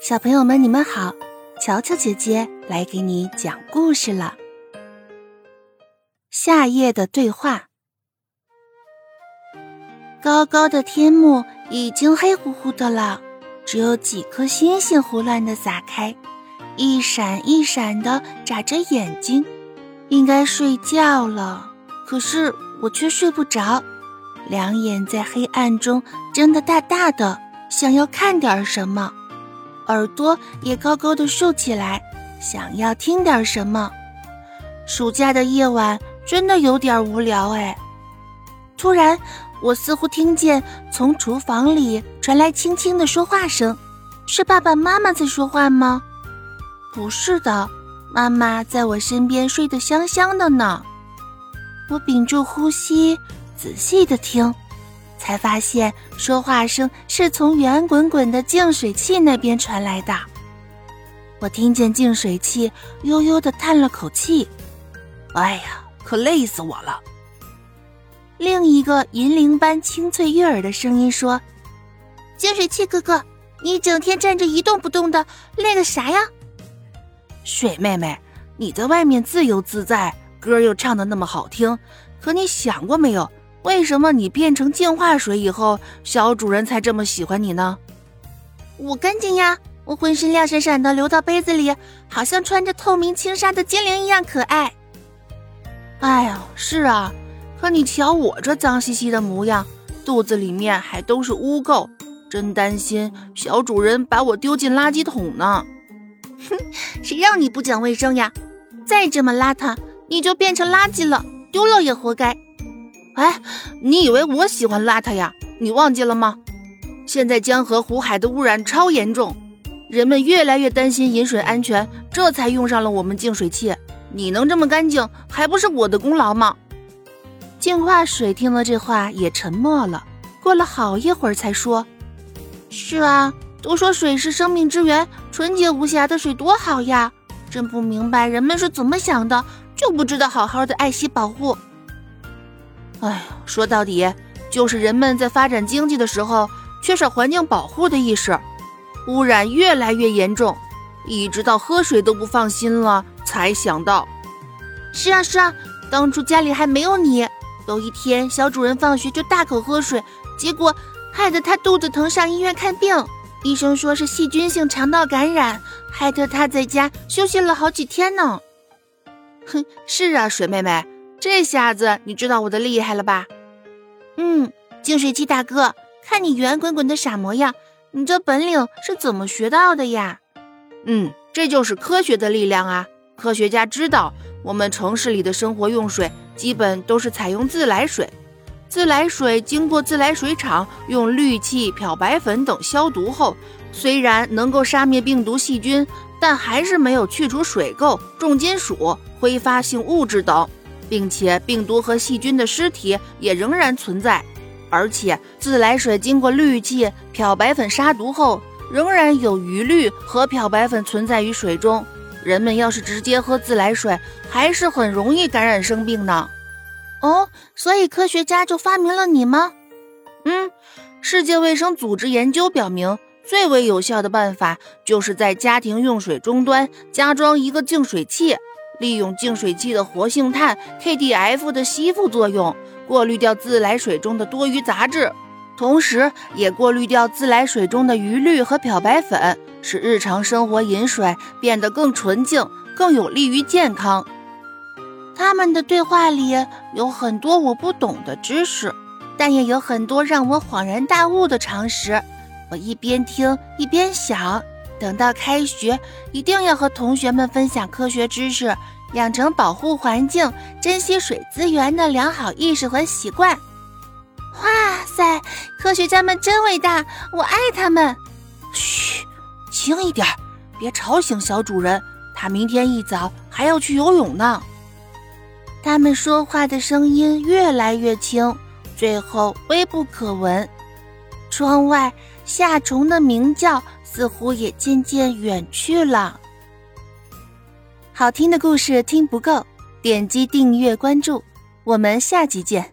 小朋友们，你们好！乔乔姐姐来给你讲故事了。夏夜的对话。高高的天幕已经黑乎乎的了，只有几颗星星胡乱的撒开，一闪一闪的眨着眼睛，应该睡觉了。可是我却睡不着，两眼在黑暗中睁得大大的，想要看点什么。耳朵也高高的竖起来，想要听点什么。暑假的夜晚真的有点无聊哎。突然，我似乎听见从厨房里传来轻轻的说话声，是爸爸妈妈在说话吗？不是的，妈妈在我身边睡得香香的呢。我屏住呼吸，仔细的听。才发现说话声是从圆滚滚的净水器那边传来的。我听见净水器悠悠的叹了口气：“哎呀，可累死我了。”另一个银铃般清脆悦耳的声音说：“净水器哥哥，你整天站着一动不动的，累个啥呀？”水妹妹，你在外面自由自在，歌又唱的那么好听，可你想过没有？为什么你变成净化水以后，小主人才这么喜欢你呢？我干净呀，我浑身亮闪闪的，流到杯子里，好像穿着透明轻纱的精灵一样可爱。哎呀，是啊，可你瞧我这脏兮兮的模样，肚子里面还都是污垢，真担心小主人把我丢进垃圾桶呢。哼，谁让你不讲卫生呀？再这么邋遢，你就变成垃圾了，丢了也活该。哎，你以为我喜欢邋遢呀？你忘记了吗？现在江河湖海的污染超严重，人们越来越担心饮水安全，这才用上了我们净水器。你能这么干净，还不是我的功劳吗？净化水听了这话也沉默了，过了好一会儿才说：“是啊，都说水是生命之源，纯洁无瑕的水多好呀！真不明白人们是怎么想的，就不知道好好的爱惜保护。”哎，说到底就是人们在发展经济的时候缺少环境保护的意识，污染越来越严重，一直到喝水都不放心了才想到。是啊是啊，当初家里还没有你，有一天小主人放学就大口喝水，结果害得他肚子疼上医院看病，医生说是细菌性肠道感染，害得他在家休息了好几天呢。哼，是啊，水妹妹。这下子你知道我的厉害了吧？嗯，净水器大哥，看你圆滚滚的傻模样，你这本领是怎么学到的呀？嗯，这就是科学的力量啊！科学家知道，我们城市里的生活用水基本都是采用自来水，自来水经过自来水厂用氯气、漂白粉等消毒后，虽然能够杀灭病毒细菌，但还是没有去除水垢、重金属、挥发性物质等。并且病毒和细菌的尸体也仍然存在，而且自来水经过氯气、漂白粉杀毒后，仍然有余氯和漂白粉存在于水中。人们要是直接喝自来水，还是很容易感染生病呢。哦，所以科学家就发明了你吗？嗯，世界卫生组织研究表明，最为有效的办法就是在家庭用水终端加装一个净水器。利用净水器的活性炭 KDF 的吸附作用，过滤掉自来水中的多余杂质，同时也过滤掉自来水中的余氯和漂白粉，使日常生活饮水变得更纯净，更有利于健康。他们的对话里有很多我不懂的知识，但也有很多让我恍然大悟的常识。我一边听一边想。等到开学，一定要和同学们分享科学知识，养成保护环境、珍惜水资源的良好意识和习惯。哇塞，科学家们真伟大，我爱他们！嘘，轻一点，别吵醒小主人，他明天一早还要去游泳呢。他们说话的声音越来越轻，最后微不可闻。窗外夏虫的鸣叫。似乎也渐渐远去了。好听的故事听不够，点击订阅关注，我们下集见。